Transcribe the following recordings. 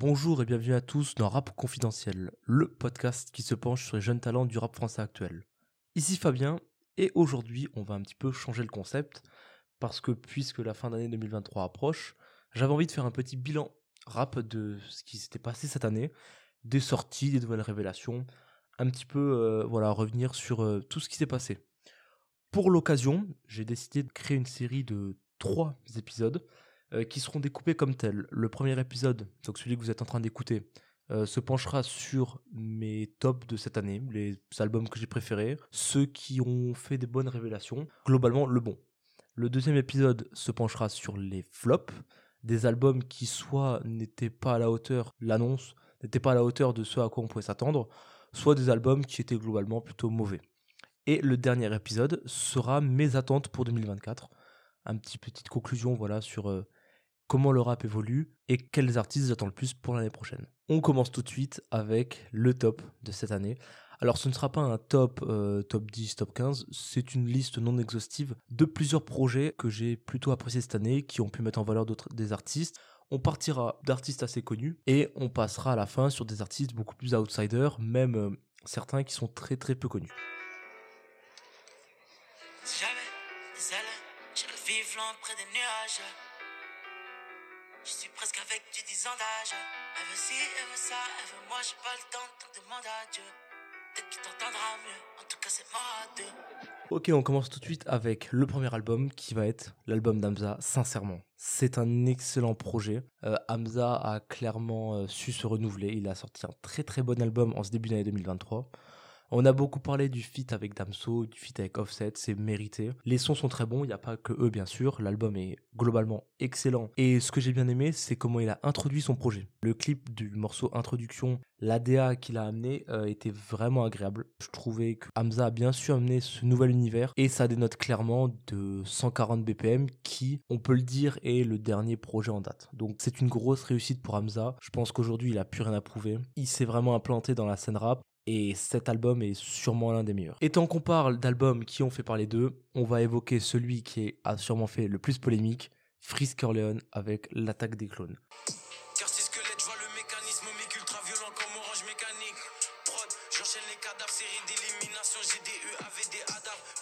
Bonjour et bienvenue à tous dans Rap Confidentiel, le podcast qui se penche sur les jeunes talents du rap français actuel. Ici Fabien, et aujourd'hui on va un petit peu changer le concept, parce que puisque la fin d'année 2023 approche, j'avais envie de faire un petit bilan rap de ce qui s'était passé cette année, des sorties, des nouvelles révélations, un petit peu euh, voilà revenir sur euh, tout ce qui s'est passé. Pour l'occasion, j'ai décidé de créer une série de trois épisodes euh, qui seront découpés comme tels. Le premier épisode, donc celui que vous êtes en train d'écouter, euh, se penchera sur mes tops de cette année, les albums que j'ai préférés, ceux qui ont fait des bonnes révélations, globalement le bon. Le deuxième épisode se penchera sur les flops, des albums qui soit n'étaient pas à la hauteur, l'annonce n'était pas à la hauteur de ce à quoi on pouvait s'attendre, soit des albums qui étaient globalement plutôt mauvais. Et le dernier épisode sera mes attentes pour 2024. Un petit petite conclusion voilà sur euh, comment le rap évolue et quels artistes j'attends le plus pour l'année prochaine. On commence tout de suite avec le top de cette année. Alors ce ne sera pas un top euh, top 10, top 15, c'est une liste non exhaustive de plusieurs projets que j'ai plutôt appréciés cette année, qui ont pu mettre en valeur des artistes. On partira d'artistes assez connus et on passera à la fin sur des artistes beaucoup plus outsiders, même euh, certains qui sont très très peu connus. Je suis presque avec du 10 ans d'âge. Elle veut ci, elle veut ça, elle veut moi, j'ai pas le temps, de demander à Dieu. Peut-être qu'il t'entendra mieux, en tout cas c'est moi deux. Ok, on commence tout de suite avec le premier album qui va être l'album d'Amza, sincèrement. C'est un excellent projet. Euh, Hamza a clairement euh, su se renouveler. Il a sorti un très très bon album en ce début d'année 2023. On a beaucoup parlé du feat avec Damso, du feat avec Offset, c'est mérité. Les sons sont très bons, il n'y a pas que eux bien sûr, l'album est globalement excellent. Et ce que j'ai bien aimé, c'est comment il a introduit son projet. Le clip du morceau introduction, l'ADA qu'il a amené euh, était vraiment agréable. Je trouvais que Hamza a bien su amener ce nouvel univers et ça dénote clairement de 140 BPM qui, on peut le dire, est le dernier projet en date. Donc c'est une grosse réussite pour Hamza. Je pense qu'aujourd'hui il a plus rien à prouver. Il s'est vraiment implanté dans la scène rap et cet album est sûrement l'un des meilleurs. Et tant qu'on parle d'albums qui ont fait parler d'eux, on va évoquer celui qui a sûrement fait le plus polémique, Frisk Corleone avec l'attaque des clones.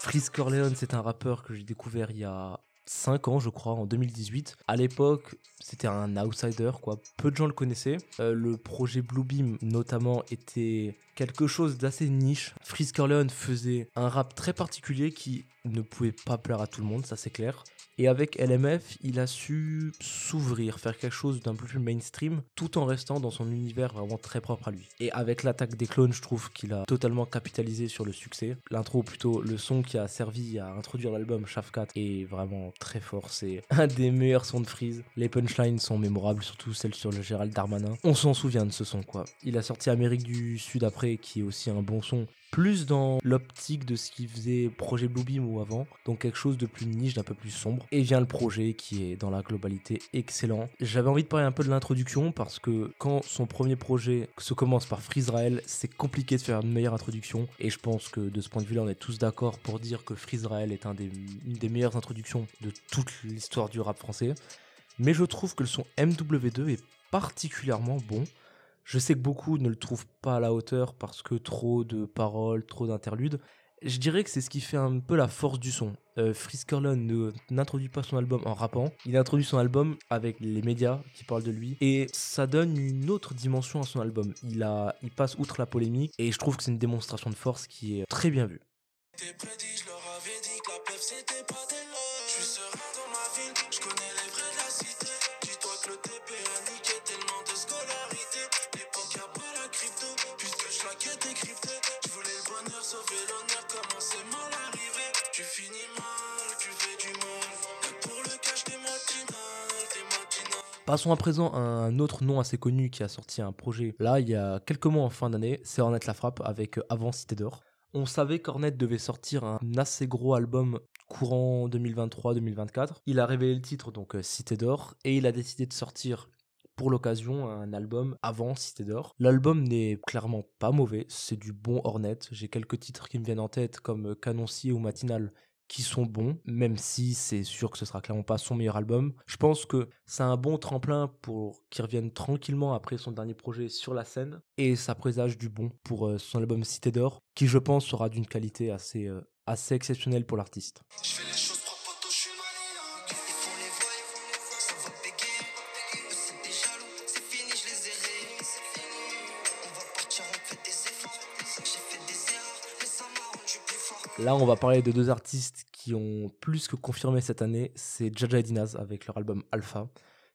Frisk Corleone, c'est un rappeur que j'ai découvert il y a 5 ans, je crois, en 2018. À l'époque, c'était un outsider, quoi. Peu de gens le connaissaient. Euh, le projet Bluebeam, notamment, était quelque chose d'assez niche. Frisk Corleone faisait un rap très particulier qui ne pouvait pas plaire à tout le monde, ça c'est clair. Et avec LMF, il a su s'ouvrir, faire quelque chose d'un peu plus mainstream, tout en restant dans son univers vraiment très propre à lui. Et avec l'attaque des clones, je trouve qu'il a totalement capitalisé sur le succès. L'intro, plutôt le son qui a servi à introduire l'album Shafkat est vraiment très fort. C'est un des meilleurs sons de Freeze. Les punchlines sont mémorables, surtout celles sur le Gérald Darmanin. On s'en souvient de ce son, quoi. Il a sorti Amérique du Sud après, qui est aussi un bon son plus dans l'optique de ce qu'il faisait projet Bluebeam ou avant, donc quelque chose de plus niche, d'un peu plus sombre. Et vient le projet qui est dans la globalité excellent. J'avais envie de parler un peu de l'introduction parce que quand son premier projet se commence par Freezrael, c'est compliqué de faire une meilleure introduction. Et je pense que de ce point de vue-là, on est tous d'accord pour dire que Freezrael est un des, une des meilleures introductions de toute l'histoire du rap français. Mais je trouve que le son MW2 est particulièrement bon. Je sais que beaucoup ne le trouvent pas à la hauteur parce que trop de paroles, trop d'interludes. Je dirais que c'est ce qui fait un peu la force du son. Euh, ne n'introduit pas son album en rappant, il introduit son album avec les médias qui parlent de lui et ça donne une autre dimension à son album. Il a, il passe outre la polémique et je trouve que c'est une démonstration de force qui est très bien vue. Passons à présent un autre nom assez connu qui a sorti un projet là il y a quelques mois en fin d'année, c'est Ornette La Frappe avec euh, Avant Cité d'Or. On savait qu'Ornette devait sortir un assez gros album courant 2023-2024. Il a révélé le titre donc euh, Cité d'Or et il a décidé de sortir pour l'occasion un album avant Cité d'Or. L'album n'est clairement pas mauvais, c'est du bon Ornette. J'ai quelques titres qui me viennent en tête comme Canoncier ou Matinal qui sont bons, même si c'est sûr que ce sera clairement pas son meilleur album. Je pense que c'est un bon tremplin pour qu'il revienne tranquillement après son dernier projet sur la scène, et ça présage du bon pour euh, son album Cité d'Or, qui je pense sera d'une qualité assez, euh, assez exceptionnelle pour l'artiste. Là, on va parler de deux artistes plus que confirmé cette année. C'est Jaja et Dinaz avec leur album Alpha.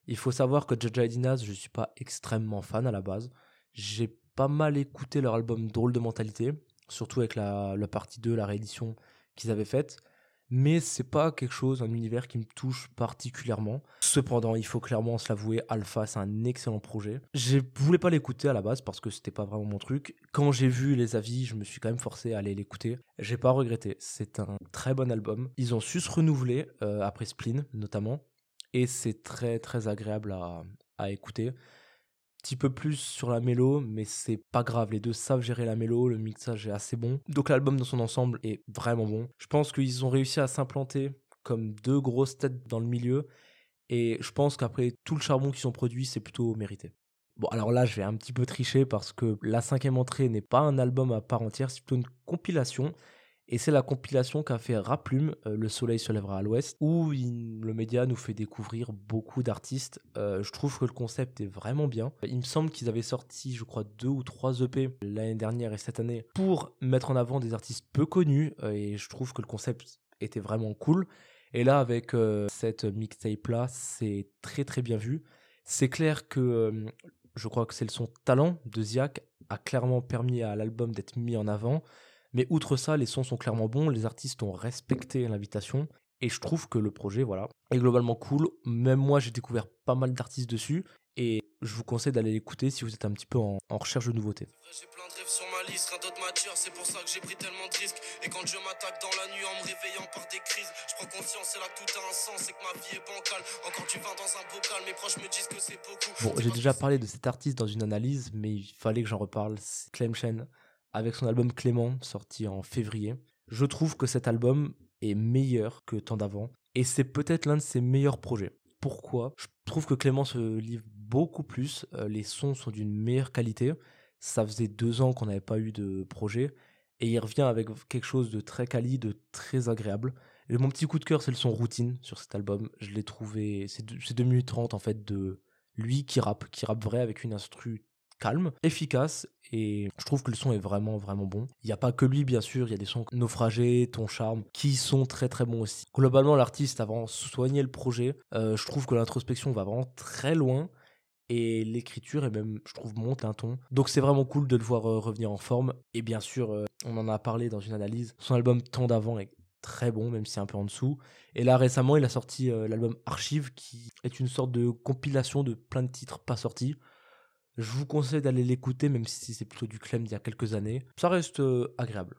Il faut savoir que Jaja et Dinaz, je ne suis pas extrêmement fan à la base. J'ai pas mal écouté leur album Drôle de mentalité, surtout avec la, la partie 2, la réédition qu'ils avaient faite mais c'est pas quelque chose, un univers qui me touche particulièrement. Cependant, il faut clairement se l'avouer, Alpha, c'est un excellent projet. Je voulais pas l'écouter à la base parce que c'était pas vraiment mon truc. Quand j'ai vu les avis, je me suis quand même forcé à aller l'écouter. J'ai pas regretté. C'est un très bon album. Ils ont su se renouveler euh, après Spleen, notamment. Et c'est très très agréable à, à écouter petit peu plus sur la mélo, mais c'est pas grave. Les deux savent gérer la mélo, le mixage est assez bon. Donc l'album dans son ensemble est vraiment bon. Je pense qu'ils ont réussi à s'implanter comme deux grosses têtes dans le milieu. Et je pense qu'après tout le charbon qu'ils ont produit, c'est plutôt mérité. Bon, alors là, je vais un petit peu tricher parce que la cinquième entrée n'est pas un album à part entière, c'est plutôt une compilation. Et c'est la compilation qu'a fait Raplume, euh, Le Soleil se lèvera à l'ouest, où le média nous fait découvrir beaucoup d'artistes. Euh, je trouve que le concept est vraiment bien. Il me semble qu'ils avaient sorti, je crois, deux ou trois EP l'année dernière et cette année pour mettre en avant des artistes peu connus. Euh, et je trouve que le concept était vraiment cool. Et là, avec cette mixtape-là, c'est très très bien vu. C'est clair que je crois que c'est le son Talent de Ziak a clairement permis à l'album d'être mis en avant. Mais outre ça, les sons sont clairement bons, les artistes ont respecté l'invitation. Et je trouve que le projet, voilà, est globalement cool. Même moi, j'ai découvert pas mal d'artistes dessus. Et je vous conseille d'aller l'écouter si vous êtes un petit peu en, recherche de nouveautés. J'ai plein de rêves sur ma liste, rien d'autre m'attire, c'est pour ça que j'ai pris tellement de risques. Et quand je m'attaque dans la nuit en me réveillant par des crises, je prends conscience, c'est là que tout a un sens, c'est que ma vie est bancale. Encore du vin dans un bocal, mes proches me disent que c'est beaucoup. Bon, j'ai déjà parlé de cet artiste dans une analyse, mais il fallait que j'en reparle. C'est Clem Chen avec son album Clément, sorti en février. Je trouve que cet album est meilleur que tant d'avant, et c'est peut-être l'un de ses meilleurs projets. Pourquoi? Je trouve que Clément se livre beaucoup plus, euh, les sons sont d'une meilleure qualité. Ça faisait deux ans qu'on n'avait pas eu de projet, et il revient avec quelque chose de très quali, de très agréable. Et mon petit coup de cœur, c'est le son routine sur cet album. Je l'ai trouvé, c'est 2 minutes 30 en fait de lui qui rappe, qui rappe vrai avec une instru calme, efficace et je trouve que le son est vraiment vraiment bon. Il n'y a pas que lui bien sûr, il y a des sons naufragés, ton charme qui sont très très bons aussi. Globalement l'artiste a vraiment soigné le projet. Euh, je trouve que l'introspection va vraiment très loin et l'écriture et même je trouve monte un ton. Donc c'est vraiment cool de le voir euh, revenir en forme et bien sûr euh, on en a parlé dans une analyse. Son album Temps d'avant est très bon même si un peu en dessous. Et là récemment il a sorti l'album Archive qui est une sorte de compilation de plein de titres pas sortis. Je vous conseille d'aller l'écouter, même si c'est plutôt du clem d'il y a quelques années. Ça reste euh, agréable.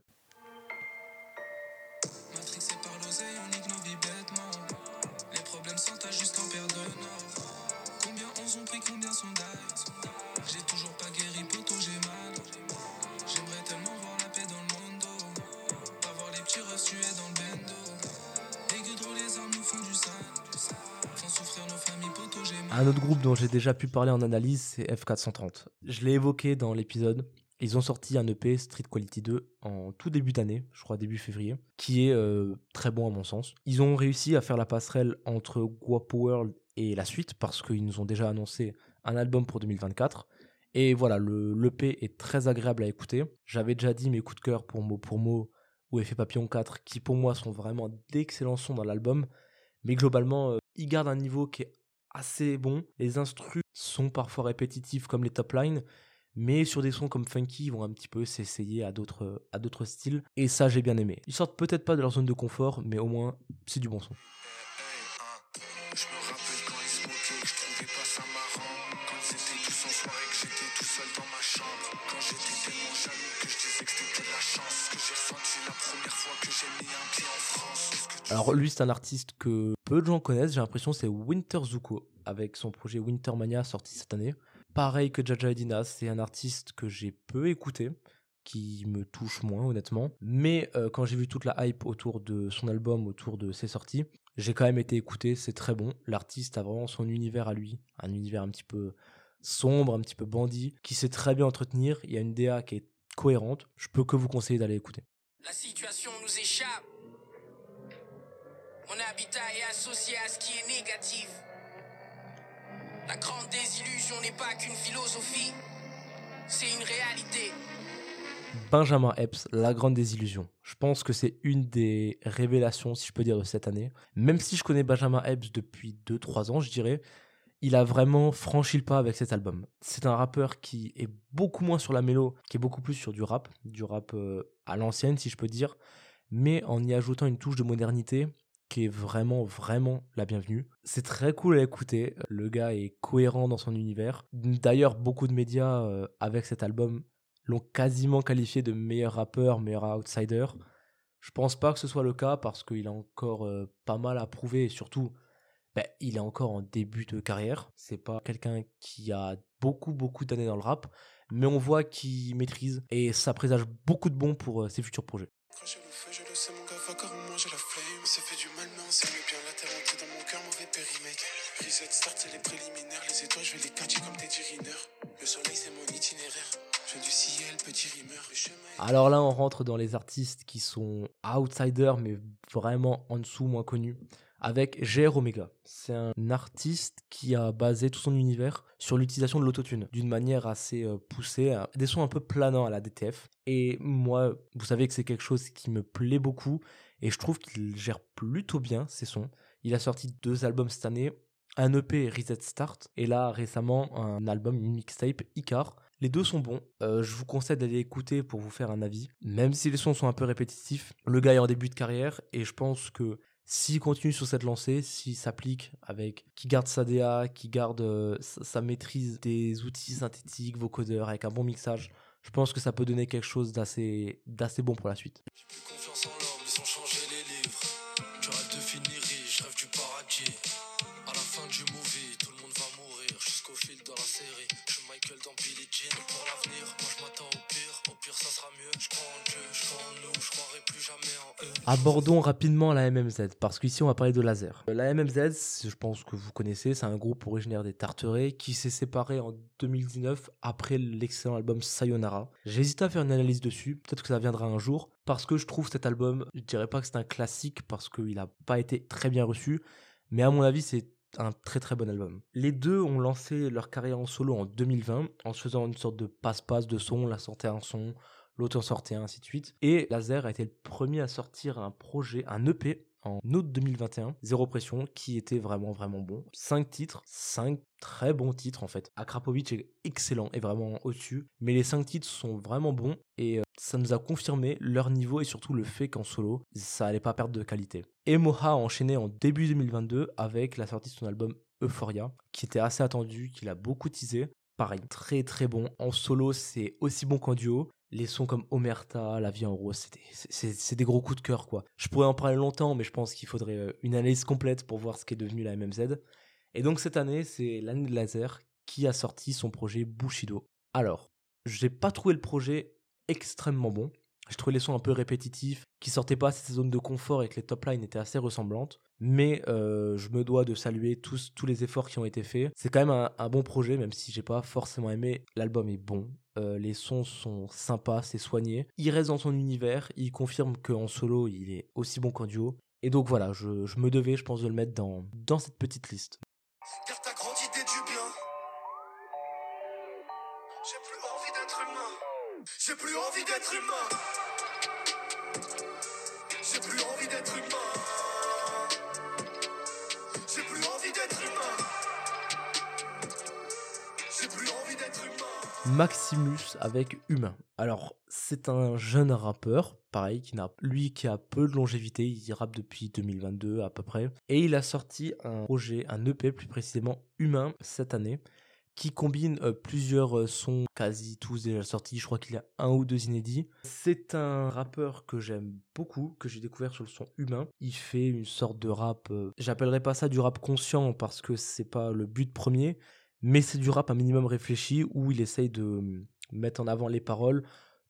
Un autre groupe dont j'ai déjà pu parler en analyse, c'est F430. Je l'ai évoqué dans l'épisode. Ils ont sorti un EP Street Quality 2 en tout début d'année, je crois début février, qui est euh, très bon à mon sens. Ils ont réussi à faire la passerelle entre Guapo World et la suite parce qu'ils nous ont déjà annoncé un album pour 2024. Et voilà, le l'EP est très agréable à écouter. J'avais déjà dit mes coups de cœur pour mot pour mot ou Effet Papillon 4 qui pour moi sont vraiment d'excellents sons dans l'album. Mais globalement, euh, ils gardent un niveau qui est assez bon. Les instrus sont parfois répétitifs comme les top lines, mais sur des sons comme Funky, ils vont un petit peu s'essayer à d'autres à d'autres styles et ça j'ai bien aimé. Ils sortent peut-être pas de leur zone de confort, mais au moins c'est du bon son. Alors lui c'est un artiste que peu de gens connaissent, j'ai l'impression c'est Winter Zuko avec son projet Wintermania sorti cette année. Pareil que Jaja Edina, c'est un artiste que j'ai peu écouté, qui me touche moins honnêtement. Mais euh, quand j'ai vu toute la hype autour de son album, autour de ses sorties, j'ai quand même été écouté, c'est très bon. L'artiste a vraiment son univers à lui, un univers un petit peu sombre, un petit peu bandit, qui sait très bien entretenir. Il y a une DA qui est cohérente. Je peux que vous conseiller d'aller écouter. La situation nous échappe. Mon habitat est associé à ce qui est négatif. La grande désillusion n'est pas qu'une philosophie, c'est une réalité. Benjamin Epps, La Grande Désillusion. Je pense que c'est une des révélations, si je peux dire, de cette année. Même si je connais Benjamin Epps depuis 2-3 ans, je dirais, il a vraiment franchi le pas avec cet album. C'est un rappeur qui est beaucoup moins sur la mélo, qui est beaucoup plus sur du rap, du rap euh, à l'ancienne, si je peux dire, mais en y ajoutant une touche de modernité qui est vraiment, vraiment la bienvenue. C'est très cool à écouter. Le gars est cohérent dans son univers. D'ailleurs, beaucoup de médias, euh, avec cet album, l'ont quasiment qualifié de meilleur rappeur, meilleur outsider. Je pense pas que ce soit le cas parce qu'il a encore euh, pas mal à prouver et surtout, ben, il est encore en début de carrière. C'est pas quelqu'un qui a beaucoup, beaucoup d'années dans le rap, mais on voit qu'il maîtrise et ça présage beaucoup de bons pour euh, ses futurs projets. Quand le je le sais, mon gars, Alors là, on rentre dans les artistes qui sont outsiders, mais vraiment en dessous, moins connus, avec GR Omega. C'est un artiste qui a basé tout son univers sur l'utilisation de l'autotune d'une manière assez euh, poussée, des sons un peu planants à la DTF. Et moi, vous savez que c'est quelque chose qui me plaît beaucoup, et je trouve qu'il gère plutôt bien ses sons. Il a sorti deux albums cette année, un EP Reset Start, et là récemment un album, une mixtape Icar. Les deux sont bons. Euh, je vous conseille d'aller écouter pour vous faire un avis. Même si les sons sont un peu répétitifs, le gars est en début de carrière et je pense que s'il continue sur cette lancée, s'il s'applique avec, qui garde sa DA, qui garde euh, sa, maîtrise des outils synthétiques, vocodeurs, avec un bon mixage, je pense que ça peut donner quelque chose d'assez, d'assez bon pour la suite. J'ai plus confiance en Tu rêves de finir riche, rêve du paradis. À la fin du movie, jusqu'au fil de la série. Je suis Michael dans Billie Jean pour l'avenir. Moi je m'attends au pire, au pire ça sera mieux. Je crois en Dieu, je crois en nous, je croirai plus jamais en eux. Abordons rapidement la MMZ, parce qu'ici on va parler de laser. La MMZ, je pense que vous connaissez, c'est un groupe originaire des Tarterets qui s'est séparé en 2019 après l'excellent album Sayonara. J'ai à faire une analyse dessus, peut-être que ça viendra un jour, parce que je trouve cet album, je dirais pas que c'est un classique parce qu'il n'a pas été très bien reçu, mais à mon avis c'est un très très bon album. Les deux ont lancé leur carrière en solo en 2020 en se faisant une sorte de passe-passe de son, la sortait un son, l'autre en sortait un, ainsi de suite. Et Laser a été le premier à sortir un projet, un EP en août 2021, Zéro Pression, qui était vraiment vraiment bon. Cinq titres, cinq très bons titres en fait. Akrapovic est excellent et vraiment au-dessus, mais les cinq titres sont vraiment bons et euh, ça nous a confirmé leur niveau et surtout le fait qu'en solo, ça allait pas perdre de qualité. Et Moha a enchaîné en début 2022 avec la sortie de son album Euphoria, qui était assez attendu, qu'il a beaucoup teasé. Pareil, très très bon. En solo, c'est aussi bon qu'en duo. Les sons comme Omerta, La vie en rose, c'est des- gros coups de cœur quoi. Je pourrais en parler longtemps, mais je pense qu'il faudrait euh, une analyse complète pour voir ce qu'est devenu la MMZ. Et donc cette année, c'est l'année de Laser qui a sorti son projet Bushido. Alors, j'ai pas trouvé le projet extrêmement bon. J'ai trouvé les sons un peu répétitifs, qui sortaient pas de ces zones de confort et que les top lines étaient assez ressemblantes. Mais euh, je me dois de saluer tous, tous les efforts qui ont été faits. C'est quand même un, bon projet, même si j'ai pas forcément aimé. L'album est bon. Euh, les sons sont sympas, c'est soigné. Il reste dans son univers. Il confirme qu'en solo, il est aussi bon qu'en duo. Et donc voilà, je, je me devais, je pense, de le mettre dans, dans cette petite liste. J'ai plus envie d'être humain. J'ai plus envie d'être humain. Maximus avec Humain. Alors, c'est un jeune rappeur, pareil, qui n'a, lui qui a peu de longévité, il rappe depuis 2022 à peu près, et il a sorti un projet, un EP plus précisément Humain cette année, qui combine euh, plusieurs euh, sons, quasi tous déjà sortis, je crois qu'il y a un ou deux inédits. C'est un rappeur que j'aime beaucoup, que j'ai découvert sur le son Humain. Il fait une sorte de rap, euh, j'appellerais pas ça du rap conscient parce que c'est pas le but premier, mais c'est du rap un minimum réfléchi où il essaye de euh, mettre en avant les paroles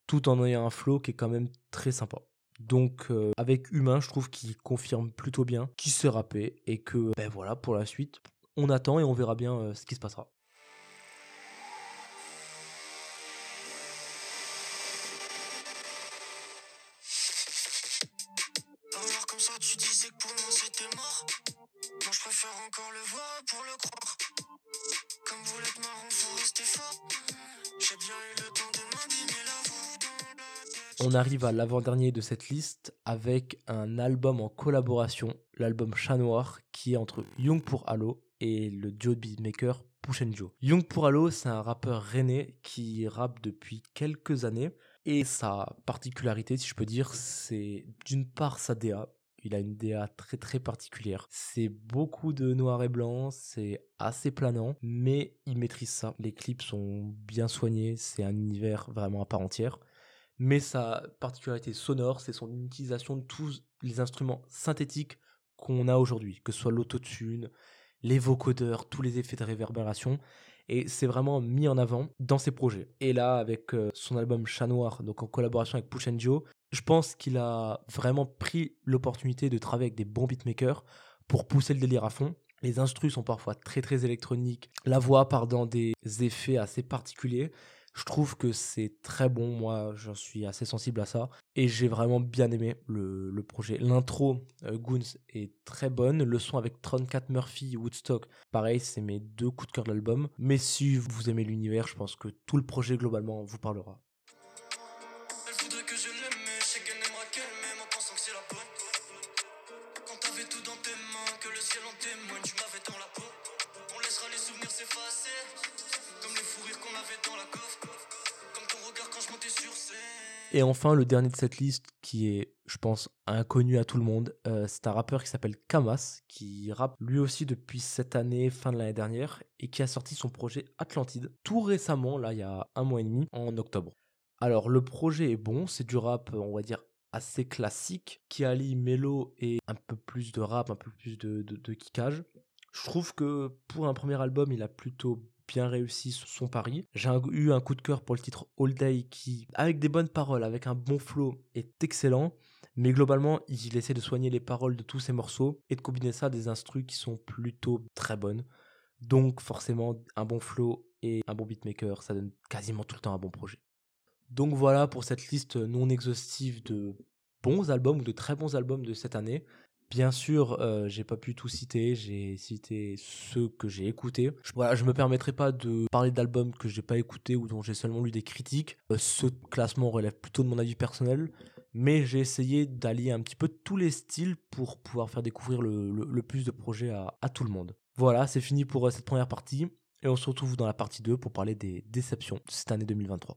tout en ayant un flow qui est quand même très sympa. Donc euh, avec Humain, je trouve qu'il confirme plutôt bien qu'il sait rapper et que ben voilà pour la suite, on attend et on verra bien euh, ce qui se passera. On arrive à l'avant-dernier de cette liste avec un album en collaboration, l'album Chat Noir, qui est entre Young pour Halo et le duo de beatmaker Push and Joe. Young pour Halo, c'est un rappeur rennais qui rappe depuis quelques années. Et sa particularité, si je peux dire, c'est d'une part sa DA. Il a une DA très très particulière. C'est beaucoup de noir et blanc, c'est assez planant, mais il maîtrise ça. Les clips sont bien soignés, c'est un univers vraiment à part entière mais sa particularité sonore, c'est son utilisation de tous les instruments synthétiques qu'on a aujourd'hui, que ce soit l'autotune, les vocodeurs, tous les effets de réverbération. Et c'est vraiment mis en avant dans ses projets. Et là, avec euh, son album Chat Noir, donc en collaboration avec Push Joe, je pense qu'il a vraiment pris l'opportunité de travailler avec des bons beatmakers pour pousser le délire à fond. Les instrus sont parfois très très électroniques. La voix part dans des effets assez particuliers. Je trouve que c'est très bon, moi j'en suis assez sensible à ça. Et j'ai vraiment bien aimé le, projet. L'intro euh, Goons est très bonne. Le son avec 34 Murphy Woodstock, pareil, c'est mes deux coups de cœur de l'album. Mais si vous aimez l'univers, je pense que tout le projet globalement vous parlera. Et enfin, le dernier de cette liste, qui est, je pense, inconnu à tout le monde, euh, c'est un rappeur qui s'appelle Kamas, qui rappe lui aussi depuis cette année, fin de l'année dernière, et qui a sorti son projet Atlantide tout récemment, là, il y a un mois et demi, en octobre. Alors, le projet est bon, c'est du rap, on va dire, assez classique, qui allie mélo et un peu plus de rap, un peu plus de, de, de kickage. Je trouve que pour un premier album, il a plutôt bien réussi son pari. J'ai eu un coup de cœur pour le titre All Day qui, avec des bonnes paroles, avec un bon flow, est excellent. Mais globalement, il essaie de soigner les paroles de tous ses morceaux et de combiner ça à des instrus qui sont plutôt très bonnes. Donc forcément, un bon flow et un bon beatmaker, ça donne quasiment tout le temps un bon projet. Donc voilà pour cette liste non exhaustive de bons albums ou de très bons albums de cette année. Bien sûr, euh, j'ai pas pu tout citer, j'ai cité ceux que j'ai écoutés. Je, voilà, je me permettrai pas de parler d'albums que j'ai pas écoutés ou dont j'ai seulement lu des critiques. Euh, ce classement relève plutôt de mon avis personnel, mais j'ai essayé d'allier un petit peu tous les styles pour pouvoir faire découvrir le, plus de projets à, à tout le monde. Voilà, c'est fini pour euh, cette première partie, et on se retrouve dans la partie 2 pour parler des déceptions de cette année 2023.